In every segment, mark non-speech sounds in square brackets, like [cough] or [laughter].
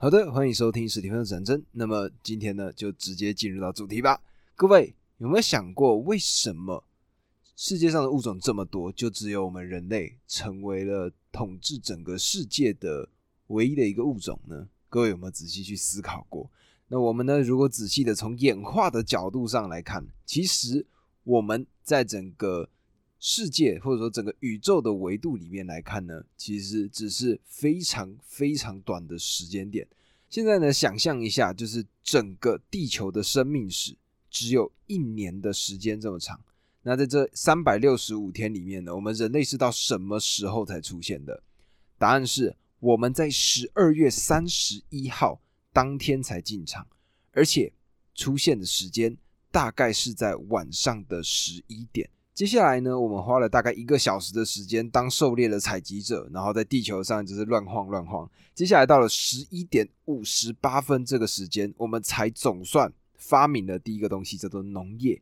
好的，欢迎收听史蒂芬的战争。那么今天呢，就直接进入到主题吧。各位有没有想过，为什么世界上的物种这么多，就只有我们人类成为了统治整个世界的唯一的一个物种呢？各位有没有仔细去思考过？那我们呢，如果仔细的从演化的角度上来看，其实我们在整个世界或者说整个宇宙的维度里面来看呢，其实只是非常非常短的时间点。现在呢，想象一下，就是整个地球的生命史只有一年的时间这么长。那在这三百六十五天里面呢，我们人类是到什么时候才出现的？答案是我们在十二月三十一号当天才进场，而且出现的时间大概是在晚上的十一点。接下来呢，我们花了大概一个小时的时间当狩猎的采集者，然后在地球上就是乱晃乱晃。接下来到了十一点五十八分这个时间，我们才总算发明了第一个东西，叫做农业。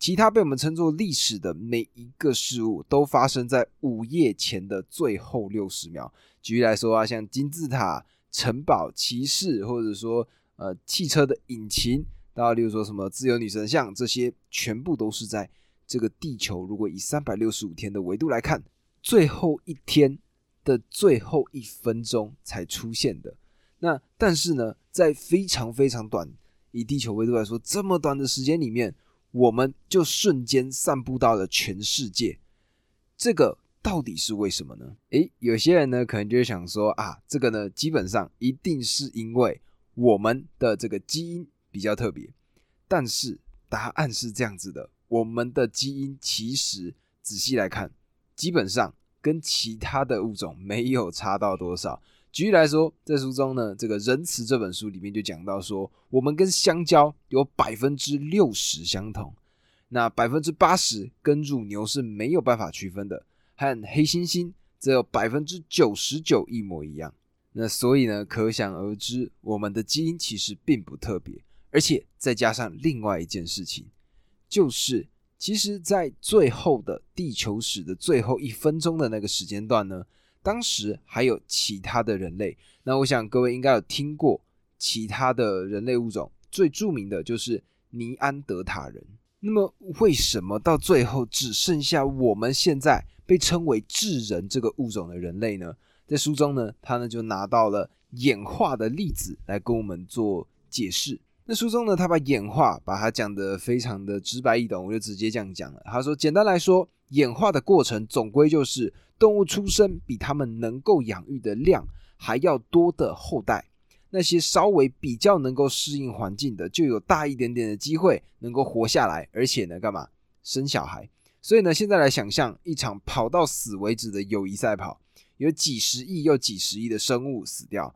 其他被我们称作历史的每一个事物，都发生在午夜前的最后六十秒。举例来说啊，像金字塔、城堡、骑士，或者说呃汽车的引擎，到例如说什么自由女神像，这些全部都是在。这个地球如果以三百六十五天的维度来看，最后一天的最后一分钟才出现的。那但是呢，在非常非常短以地球维度来说，这么短的时间里面，我们就瞬间散布到了全世界。这个到底是为什么呢？诶，有些人呢可能就会想说啊，这个呢基本上一定是因为我们的这个基因比较特别。但是答案是这样子的。我们的基因其实仔细来看，基本上跟其他的物种没有差到多少。举例来说，在书中呢，这个《仁慈》这本书里面就讲到说，我们跟香蕉有百分之六十相同，那百分之八十跟乳牛是没有办法区分的，和黑猩猩只有百分之九十九一模一样。那所以呢，可想而知，我们的基因其实并不特别，而且再加上另外一件事情。就是，其实，在最后的地球史的最后一分钟的那个时间段呢，当时还有其他的人类。那我想各位应该有听过其他的人类物种，最著名的就是尼安德塔人。那么，为什么到最后只剩下我们现在被称为智人这个物种的人类呢？在书中呢，他呢就拿到了演化的例子来跟我们做解释。那书中呢，他把演化把它讲得非常的直白易懂，我就直接这样讲了。他说，简单来说，演化的过程总归就是动物出生比它们能够养育的量还要多的后代，那些稍微比较能够适应环境的，就有大一点点的机会能够活下来，而且呢，干嘛生小孩？所以呢，现在来想象一场跑到死为止的友谊赛跑，有几十亿又几十亿的生物死掉，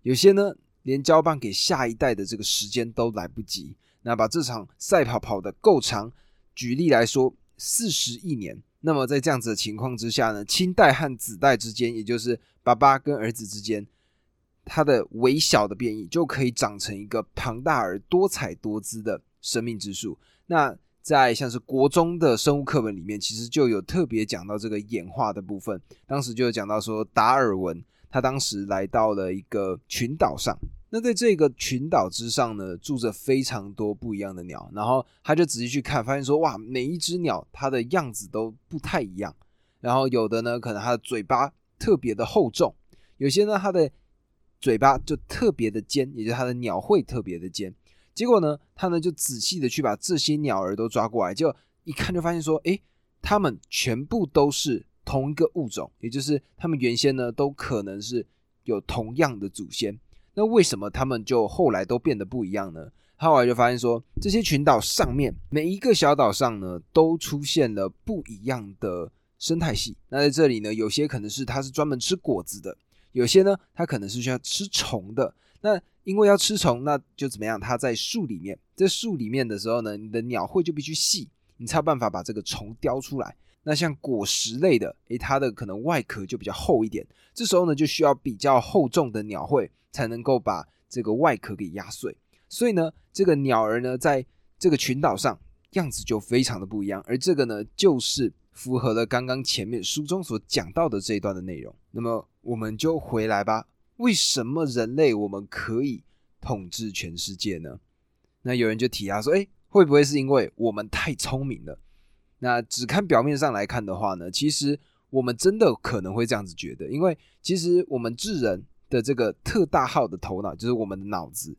有些呢。连交棒给下一代的这个时间都来不及，那把这场赛跑跑得够长，举例来说，四十亿年。那么在这样子的情况之下呢，亲代和子代之间，也就是爸爸跟儿子之间，它的微小的变异就可以长成一个庞大而多彩多姿的生命之树。那在像是国中的生物课本里面，其实就有特别讲到这个演化的部分。当时就有讲到说，达尔文他当时来到了一个群岛上。那在这个群岛之上呢，住着非常多不一样的鸟，然后他就仔细去看，发现说，哇，每一只鸟它的样子都不太一样，然后有的呢，可能它的嘴巴特别的厚重，有些呢，它的嘴巴就特别的尖，也就是它的鸟喙特别的尖。结果呢，他呢就仔细的去把这些鸟儿都抓过来，就一看就发现说，诶，它们全部都是同一个物种，也就是它们原先呢都可能是有同样的祖先。那为什么他们就后来都变得不一样呢？后来就发现说，这些群岛上面每一个小岛上呢，都出现了不一样的生态系。那在这里呢，有些可能是它是专门吃果子的，有些呢，它可能是需要吃虫的。那因为要吃虫，那就怎么样？它在树里面，在树里面的时候呢，你的鸟喙就必须细，你才有办法把这个虫叼出来。那像果实类的，诶，它的可能外壳就比较厚一点，这时候呢就需要比较厚重的鸟喙才能够把这个外壳给压碎。所以呢，这个鸟儿呢在这个群岛上样子就非常的不一样，而这个呢就是符合了刚刚前面书中所讲到的这一段的内容。那么我们就回来吧，为什么人类我们可以统治全世界呢？那有人就提啊说，哎，会不会是因为我们太聪明了？那只看表面上来看的话呢，其实我们真的可能会这样子觉得，因为其实我们智人的这个特大号的头脑，就是我们的脑子，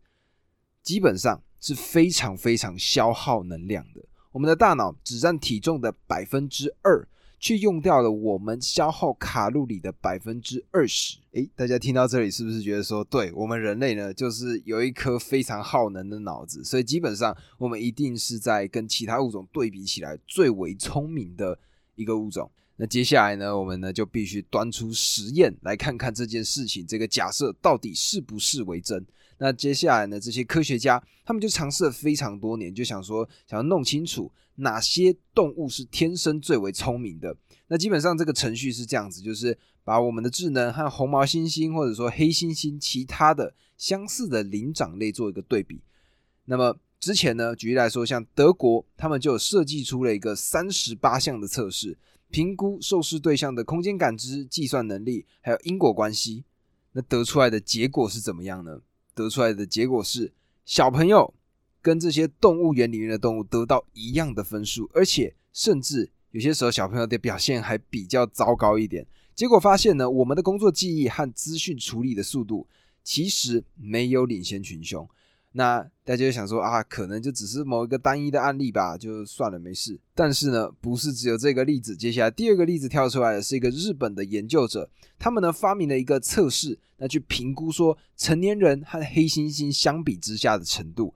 基本上是非常非常消耗能量的。我们的大脑只占体重的百分之二。却用掉了我们消耗卡路里的百分之二十。诶，大家听到这里是不是觉得说，对我们人类呢，就是有一颗非常耗能的脑子，所以基本上我们一定是在跟其他物种对比起来最为聪明的一个物种。那接下来呢，我们呢就必须端出实验来看看这件事情，这个假设到底是不是为真。那接下来呢？这些科学家他们就尝试了非常多年，就想说想要弄清楚哪些动物是天生最为聪明的。那基本上这个程序是这样子，就是把我们的智能和红毛猩猩或者说黑猩猩其他的相似的灵长类做一个对比。那么之前呢，举例来说，像德国他们就设计出了一个三十八项的测试，评估受试对象的空间感知、计算能力还有因果关系。那得出来的结果是怎么样呢？得出来的结果是，小朋友跟这些动物园里面的动物得到一样的分数，而且甚至有些时候小朋友的表现还比较糟糕一点。结果发现呢，我们的工作记忆和资讯处理的速度其实没有领先群雄。那大家就想说啊，可能就只是某一个单一的案例吧，就算了，没事。但是呢，不是只有这个例子。接下来第二个例子跳出来的是一个日本的研究者，他们呢发明了一个测试，那去评估说成年人和黑猩猩相比之下的程度。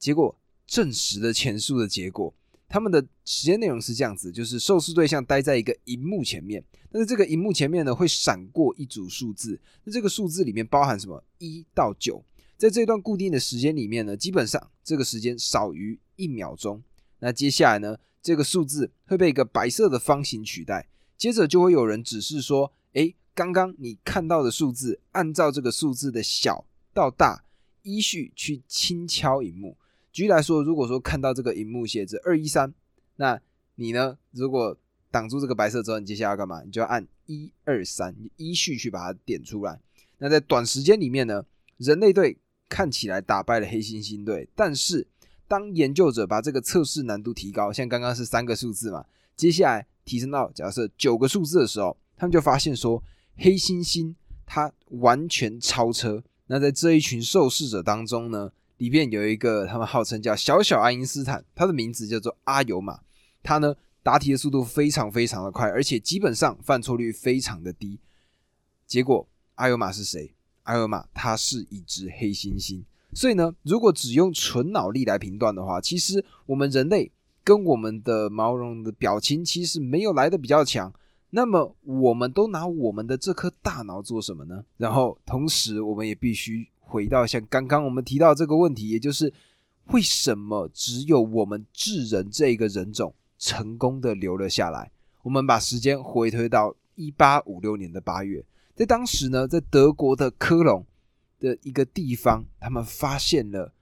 结果证实了前述的结果。他们的实验内容是这样子，就是受试对象待在一个荧幕前面，但是这个荧幕前面呢会闪过一组数字，那这个数字里面包含什么？一到九。在这段固定的时间里面呢，基本上这个时间少于一秒钟。那接下来呢，这个数字会被一个白色的方形取代。接着就会有人指示说：“诶，刚刚你看到的数字，按照这个数字的小到大依序去轻敲荧幕。举例来说，如果说看到这个荧幕写着二一三，那你呢，如果挡住这个白色之后，你接下来要干嘛？你就要按一二三，依序去把它点出来。那在短时间里面呢，人类队。看起来打败了黑猩猩队，但是当研究者把这个测试难度提高，像刚刚是三个数字嘛，接下来提升到假设九个数字的时候，他们就发现说黑猩猩它完全超车。那在这一群受试者当中呢，里面有一个他们号称叫小小爱因斯坦，他的名字叫做阿尤玛，他呢答题的速度非常非常的快，而且基本上犯错率非常的低。结果阿尤玛是谁？阿尤玛，他是一只黑猩猩，所以呢，如果只用纯脑力来评断的话，其实我们人类跟我们的毛绒的表情其实没有来的比较强。那么，我们都拿我们的这颗大脑做什么呢？然后，同时我们也必须回到像刚刚我们提到这个问题，也就是为什么只有我们智人这个人种成功的留了下来？我们把时间回推到一八五六年的八月。在当时呢，在德国的科隆的一个地方，他们发现了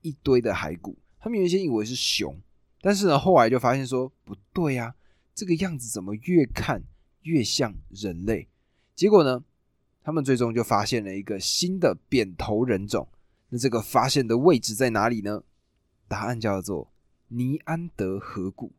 一堆的骸骨。他们原先以为是熊，但是呢，后来就发现说不对呀，这个样子怎么越看越像人类？结果呢，他们最终就发现了一个新的扁头人种。那这个发现的位置在哪里呢？答案叫做尼安德河谷。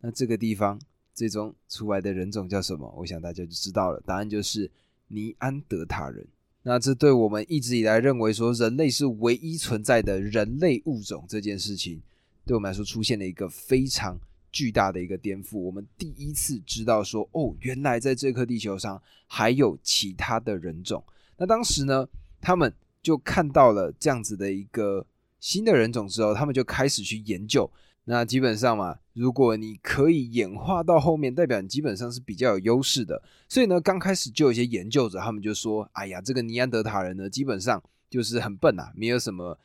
那这个地方最终出来的人种叫什么？我想大家就知道了。答案就是。尼安德塔人，那这对我们一直以来认为说人类是唯一存在的人类物种这件事情，对我们来说出现了一个非常巨大的一个颠覆。我们第一次知道说，哦，原来在这颗地球上还有其他的人种。那当时呢，他们就看到了这样子的一个新的人种之后，他们就开始去研究。那基本上嘛，如果你可以演化到后面，代表你基本上是比较有优势的。所以呢，刚开始就有一些研究者，他们就说：“哎呀，这个尼安德塔人呢，基本上就是很笨呐，没有什么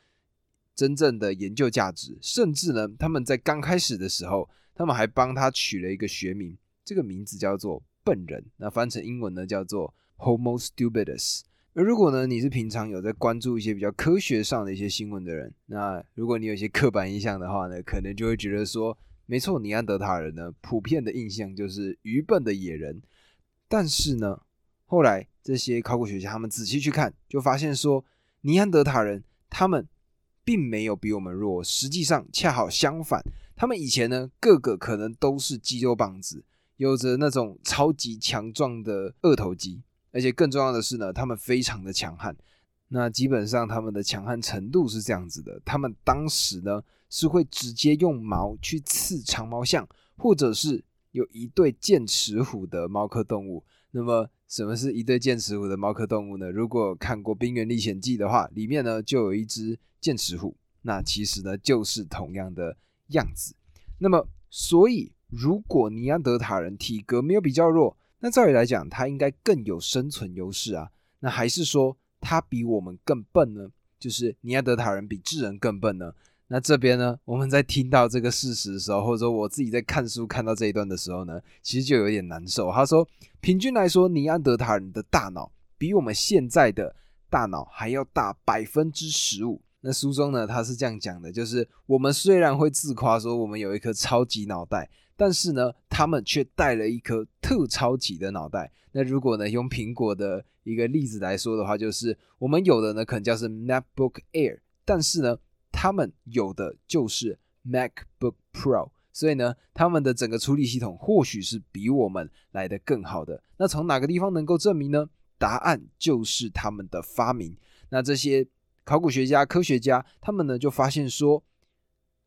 真正的研究价值。甚至呢，他们在刚开始的时候，他们还帮他取了一个学名，这个名字叫做‘笨人’，那翻成英文呢叫做 ‘Homo stupidus’。”而如果呢，你是平常有在关注一些比较科学上的一些新闻的人，那如果你有一些刻板印象的话呢，可能就会觉得说，没错，尼安德塔人呢，普遍的印象就是愚笨的野人。但是呢，后来这些考古学家他们仔细去看，就发现说，尼安德塔人他们并没有比我们弱，实际上恰好相反，他们以前呢个个可能都是肌肉棒子，有着那种超级强壮的二头肌，而且更重要的是呢，他们非常的强悍。那基本上他们的强悍程度是这样子的，他们当时呢是会直接用矛去刺长毛象，或者是有一对剑齿虎的猫科动物。那么什么是一对剑齿虎的猫科动物呢？如果看过《冰原历险记》的话，里面呢就有一只剑齿虎，那其实呢就是同样的样子。那么所以如果尼安德塔人体格没有比较弱，那照理来讲他应该更有生存优势啊。那还是说？他比我们更笨呢，就是尼安德塔人比智人更笨呢。那这边呢，我们在听到这个事实的时候，或者说我自己在看书看到这一段的时候呢，其实就有点难受。他说，平均来说，尼安德塔人的大脑比我们现在的大脑还要大百分之十五。那书中呢，他是这样讲的，就是我们虽然会自夸说我们有一颗超级脑袋。但是呢，他们却带了一颗特超级的脑袋。那如果呢，用苹果的一个例子来说的话，就是我们有的呢，可能叫是 MacBook Air，但是呢，他们有的就是 MacBook Pro。所以呢，他们的整个处理系统或许是比我们来的更好的。那从哪个地方能够证明呢？答案就是他们的发明。那这些考古学家、科学家，他们呢就发现说。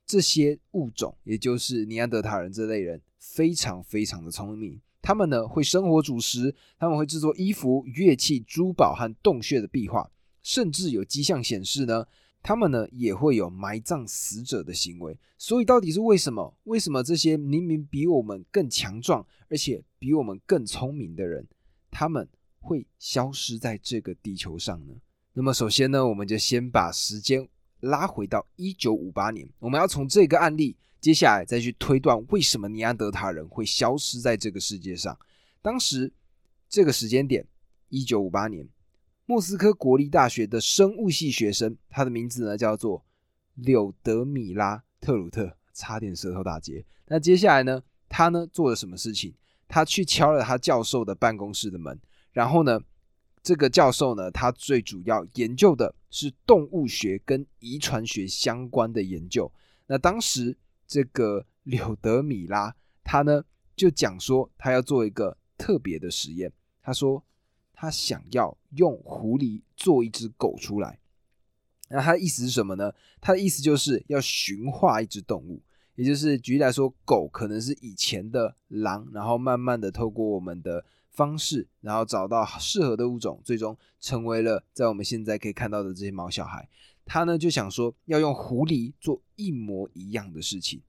这些物种，也就是尼安德塔人这类人，非常非常的聪明。他们呢会生活、煮食，他们会制作衣服、乐器、珠宝和洞穴的壁画，甚至有迹象显示呢，他们呢也会有埋葬死者的行为。所以到底是为什么？为什么这些明明比我们更强壮，而且比我们更聪明的人，他们会消失在这个地球上呢？那么首先呢，我们就先把时间。拉回到一九五八年，我们要从这个案例，接下来再去推断为什么尼安德塔人会消失在这个世界上。当时这个时间点，一九五八年，莫斯科国立大学的生物系学生，他的名字呢叫做柳德米拉特鲁特，差点舌头打结。那接下来呢，他呢做了什么事情？他去敲了他教授的办公室的门，然后呢？这个教授呢，他最主要研究的是动物学跟遗传学相关的研究。那当时这个 [laughs] 柳德米拉，他呢就讲说，他要做一个特别的实验。他说他想要用狐狸做一只狗出来。那他的意思是什么呢？他的意思就是要驯化一只动物，也就是举例来说，狗可能是以前的狼，然后慢慢的透过我们的。方式，然后找到适合的物种，最终成为了在我们现在可以看到的这些毛小孩。他呢就想说要用狐狸做一模一样的事情。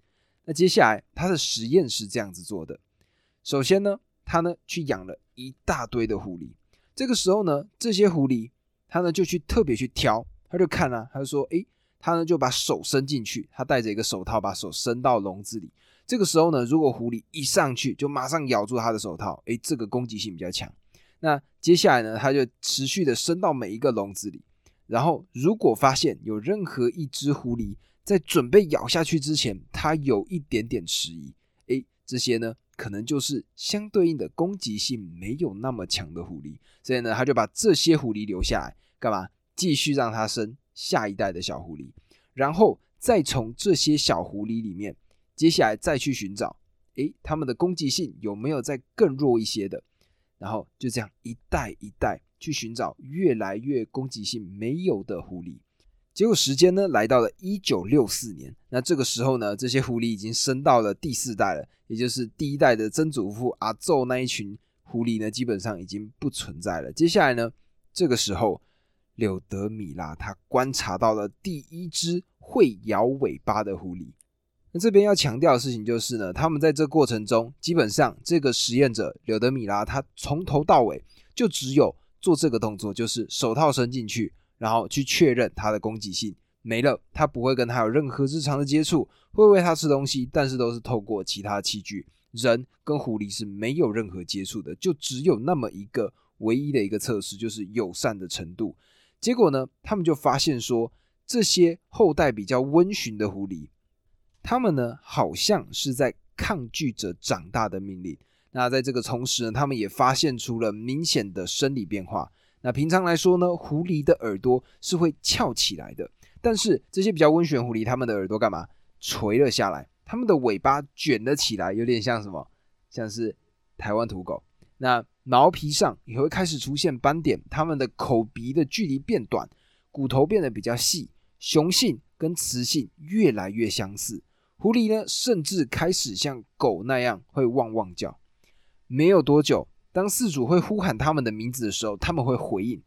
那接下来他的实验是这样子做的：首先呢，他呢去养了一大堆的狐狸。这个时候呢，这些狐狸他呢就去特别去挑，他就看啊，他就说，诶，他呢就把手伸进去，他戴着一个手套，把手伸到笼子里。这个时候呢，如果狐狸一上去就马上咬住他的手套，诶，这个攻击性比较强。那接下来呢，他就持续的伸到每一个笼子里，然后如果发现有任何一只狐狸在准备咬下去之前，它有一点点迟疑，诶，这些呢可能就是相对应的攻击性没有那么强的狐狸，所以呢，他就把这些狐狸留下来，干嘛？继续让它生下一代的小狐狸，然后再从这些小狐狸里面。接下来再去寻找，诶，他们的攻击性有没有再更弱一些的？然后就这样一代一代去寻找越来越攻击性没有的狐狸。结果时间呢来到了一九六四年，那这个时候呢，这些狐狸已经升到了第四代了，也就是第一代的曾祖父阿宙那一群狐狸呢，基本上已经不存在了。接下来呢，这个时候柳德米拉他观察到了第一只会摇尾巴的狐狸。那这边要强调的事情就是呢，他们在这过程中，基本上这个实验者柳德米拉他从头到尾就只有做这个动作，就是手套伸进去，然后去确认它的攻击性没了，他不会跟他有任何日常的接触，会喂他吃东西，但是都是透过其他器具，人跟狐狸是没有任何接触的，就只有那么一个唯一的一个测试，就是友善的程度。结果呢，他们就发现说，这些后代比较温驯的狐狸。他们呢，好像是在抗拒着长大的命令。那在这个同时呢，他们也发现出了明显的生理变化。那平常来说呢，狐狸的耳朵是会翘起来的，但是这些比较温驯狐狸，它们的耳朵干嘛？垂了下来，它们的尾巴卷了起来，有点像什么？像是台湾土狗。那毛皮上也会开始出现斑点，它们的口鼻的距离变短，骨头变得比较细。雄性跟雌性越来越相似，狐狸呢，甚至开始像狗那样会汪汪叫。没有多久。当饲主会呼喊他们的名字的时候，他们会回应。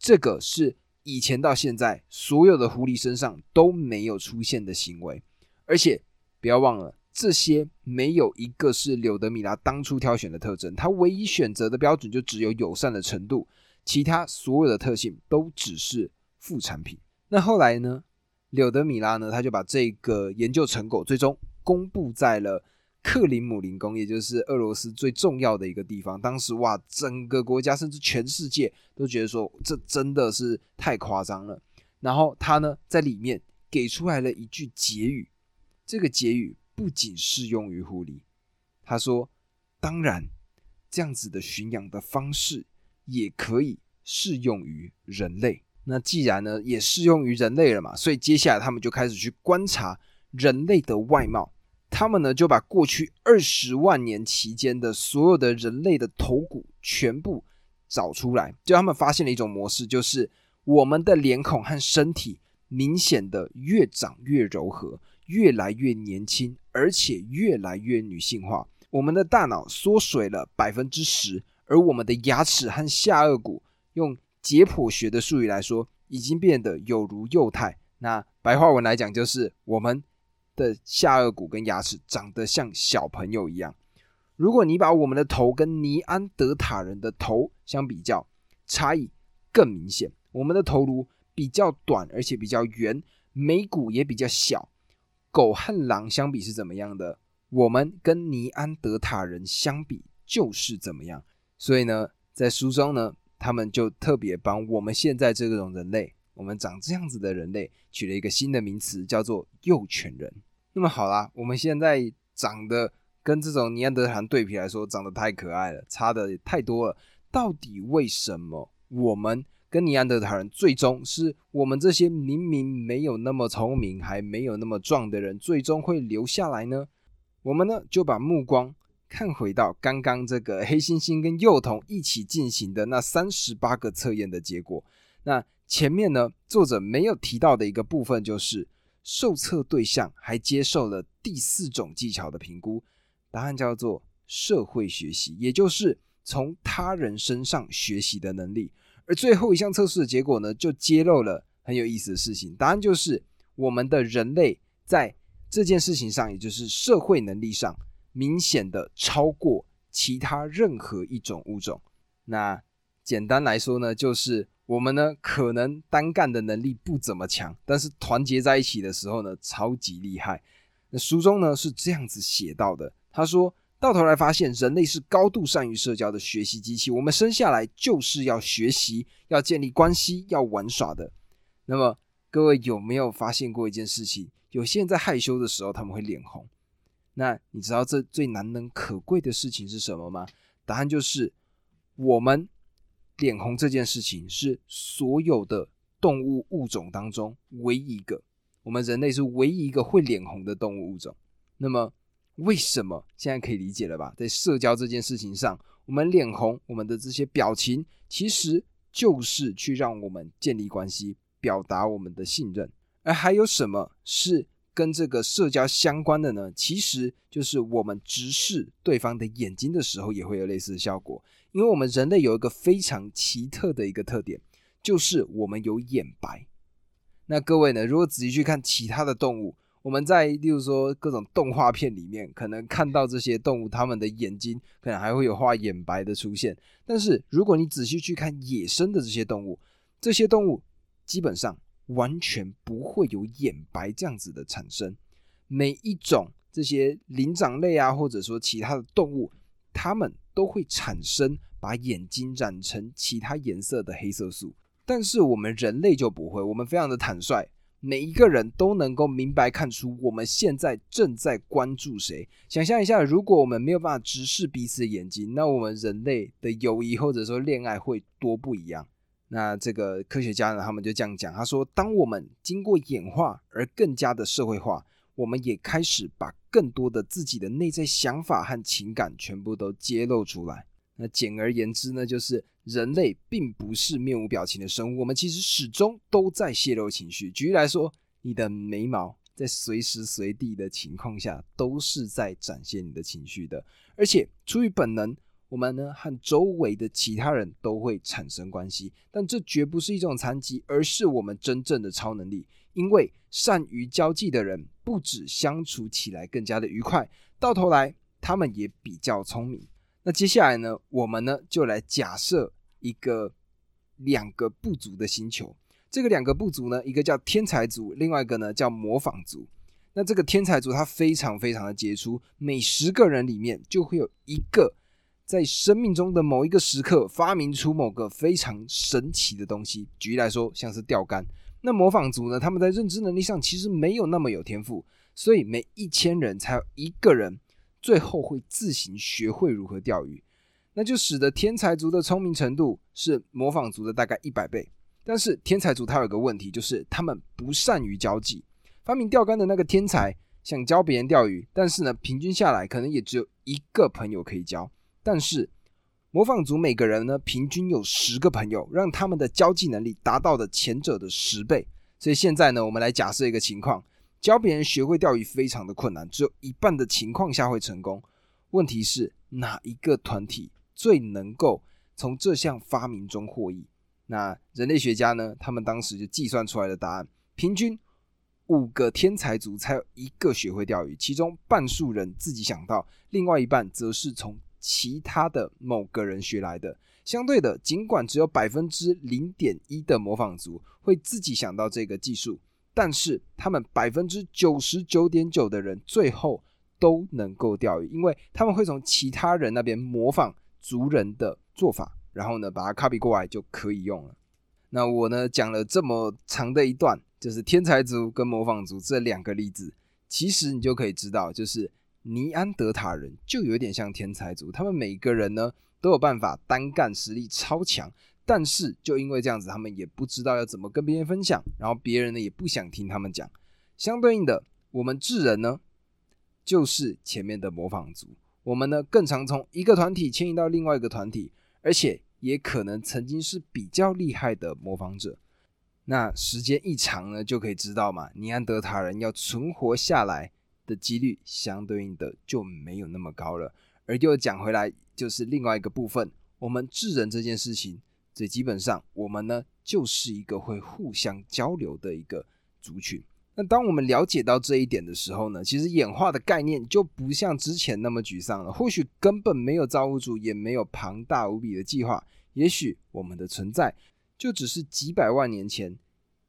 这个是以前到现在所有的狐狸身上都没有出现的行为，而且不要忘了，这些没有一个是柳德米拉当初挑选的特征。他唯一选择的标准就只有友善的程度，其他所有的特性都只是副产品。那后来呢？柳德米拉呢？他就把这个研究成果最终公布在了。克林姆林宫，也就是俄罗斯最重要的一个地方。当时哇，整个国家甚至全世界都觉得说，这真的是太夸张了。然后他呢，在里面给出来了一句结语，这个结语不仅适用于狐狸，他说：“当然，这样子的驯养的方式也可以适用于人类。那既然呢，也适用于人类了嘛，所以接下来他们就开始去观察人类的外貌。”他们呢就把过去二十万年期间的所有的人类的头骨全部找出来，就他们发现了一种模式，就是我们的脸孔和身体明显的越长越柔和，越来越年轻，而且越来越女性化。我们的大脑缩水了百分之十，而我们的牙齿和下颚骨，用解剖学的术语来说，已经变得有如幼态。那白话文来讲，就是我们。的下颚骨跟牙齿长得像小朋友一样。如果你把我们的头跟尼安德塔人的头相比较，差异更明显。我们的头颅比较短，而且比较圆，眉骨也比较小。狗和狼相比是怎么样的？我们跟尼安德塔人相比就是怎么样。所以呢，在书中呢，他们就特别帮我们现在这种人类。我们长这样子的人类取了一个新的名词，叫做幼犬人。那么好啦，我们现在长得跟这种尼安德塔人对比来说，长得太可爱了，差的太多了。到底为什么我们跟尼安德塔人最终是我们这些明明没有那么聪明，还没有那么壮的人，最终会留下来呢？我们呢就把目光看回到刚刚这个黑猩猩跟幼童一起进行的那三十八个测验的结果。那前面呢，作者没有提到的一个部分，就是受测对象还接受了第四种技巧的评估，答案叫做社会学习，也就是从他人身上学习的能力。而最后一项测试的结果呢，就揭露了很有意思的事情，答案就是我们的人类在这件事情上，也就是社会能力上，明显的超过其他任何一种物种。那简单来说呢，就是。我们呢，可能单干的能力不怎么强，但是团结在一起的时候呢，超级厉害。那书中呢是这样子写到的，他说到头来发现，人类是高度善于社交的学习机器。我们生下来就是要学习、要建立关系、要玩耍的。那么各位有没有发现过一件事情？有些人在害羞的时候他们会脸红。那你知道这最难能可贵的事情是什么吗？答案就是我们。脸红这件事情是所有的动物物种当中唯一一个，我们人类是唯一一个会脸红的动物物种。那么为什么？现在可以理解了吧？在社交这件事情上，我们脸红，我们的这些表情，其实就是去让我们建立关系，表达我们的信任。而还有什么是跟这个社交相关的呢？其实就是我们直视对方的眼睛的时候，也会有类似的效果。因为我们人类有一个非常奇特的一个特点，就是我们有眼白。那各位呢，如果仔细去看其他的动物，我们在例如说各种动画片里面，可能看到这些动物，它们的眼睛可能还会有画眼白的出现。但是如果你仔细去看野生的这些动物，这些动物基本上完全不会有眼白这样子的产生。每一种这些灵长类啊，或者说其他的动物，它们。都会产生把眼睛染成其他颜色的黑色素，但是我们人类就不会，我们非常的坦率，每一个人都能够明白看出我们现在正在关注谁。想象一下，如果我们没有办法直视彼此的眼睛，那我们人类的友谊或者说恋爱会多不一样。那这个科学家呢，他们就这样讲，他说：当我们经过演化而更加的社会化，我们也开始把更多的自己的内在想法和情感全部都揭露出来。那简而言之呢，就是人类并不是面无表情的生物，我们其实始终都在泄露情绪。举例来说，你的眉毛在随时随地的情况下都是在展现你的情绪的，而且出于本能，我们呢和周围的其他人都会产生关系。但这绝不是一种残疾，而是我们真正的超能力。因为善于交际的人，不止相处起来更加的愉快，到头来他们也比较聪明。那接下来呢，我们呢就来假设一个两个部族的星球。这个两个部族呢，一个叫天才族，另外一个呢叫模仿族。那这个天才族他非常非常的杰出，每十个人里面就会有一个在生命中的某一个时刻发明出某个非常神奇的东西。举例来说，像是钓竿。那模仿族呢，他们在认知能力上其实没有那么有天赋，所以每一千人才有一个人。最后会自行学会如何钓鱼，那就使得天才族的聪明程度是模仿族的大概一百倍。但是天才族他有个问题，就是他们不善于交际。发明钓竿的那个天才想教别人钓鱼，但是呢，平均下来可能也只有一个朋友可以教。但是模仿族每个人呢，平均有十个朋友，让他们的交际能力达到了前者的十倍。所以现在呢，我们来假设一个情况。教别人学会钓鱼非常的困难，只有一半的情况下会成功。问题是哪一个团体最能够从这项发明中获益？那人类学家呢？他们当时就计算出来的答案：平均五个天才族才有一个学会钓鱼，其中半数人自己想到，另外一半则是从其他的某个人学来的。相对的，尽管只有百分之零点一的模仿族会自己想到这个技术。但是他们百分之九十九点九的人最后都能够钓鱼，因为他们会从其他人那边模仿族人的做法，然后呢把它 copy 过来就可以用了。那我呢讲了这么长的一段，就是天才族跟模仿族这两个例子，其实你就可以知道，就是尼安德塔人就有点像天才族，他们每个人呢都有办法单干，实力超强。但是就因为这样子，他们也不知道要怎么跟别人分享，然后别人呢也不想听他们讲。相对应的，我们智人呢，就是前面的模仿族，我们呢更常从一个团体迁移到另外一个团体，而且也可能曾经是比较厉害的模仿者。那时间一长呢，就可以知道嘛，尼安德塔人要存活下来的几率，相对应的就没有那么高了。而又讲回来，就是另外一个部分，我们智人这件事情。这基本上，我们呢就是一个会互相交流的一个族群。那当我们了解到这一点的时候呢，其实演化的概念就不像之前那么沮丧了。或许根本没有造物主，也没有庞大无比的计划。也许我们的存在就只是几百万年前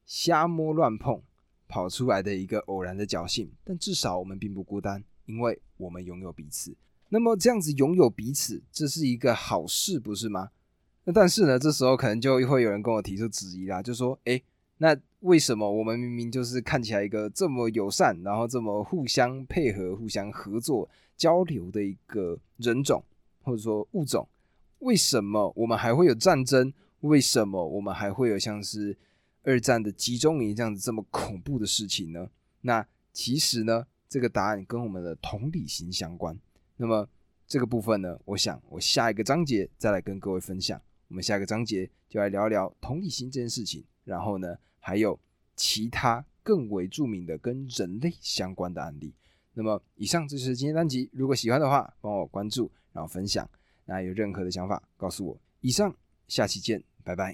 瞎摸乱碰跑出来的一个偶然的侥幸。但至少我们并不孤单，因为我们拥有彼此。那么这样子拥有彼此，这是一个好事，不是吗？那但是呢，这时候可能就会有人跟我提出质疑啦，就说：哎，那为什么我们明明就是看起来一个这么友善，然后这么互相配合、互相合作、交流的一个人种或者说物种，为什么我们还会有战争？为什么我们还会有像是二战的集中营这样子这么恐怖的事情呢？那其实呢，这个答案跟我们的同理心相关。那么这个部分呢，我想我下一个章节再来跟各位分享。我们下个章节就来聊聊同理心这件事情，然后呢，还有其他更为著名的跟人类相关的案例。那么，以上这就是今天单集。如果喜欢的话，帮我关注，然后分享。那有任何的想法，告诉我。以上，下期见，拜拜。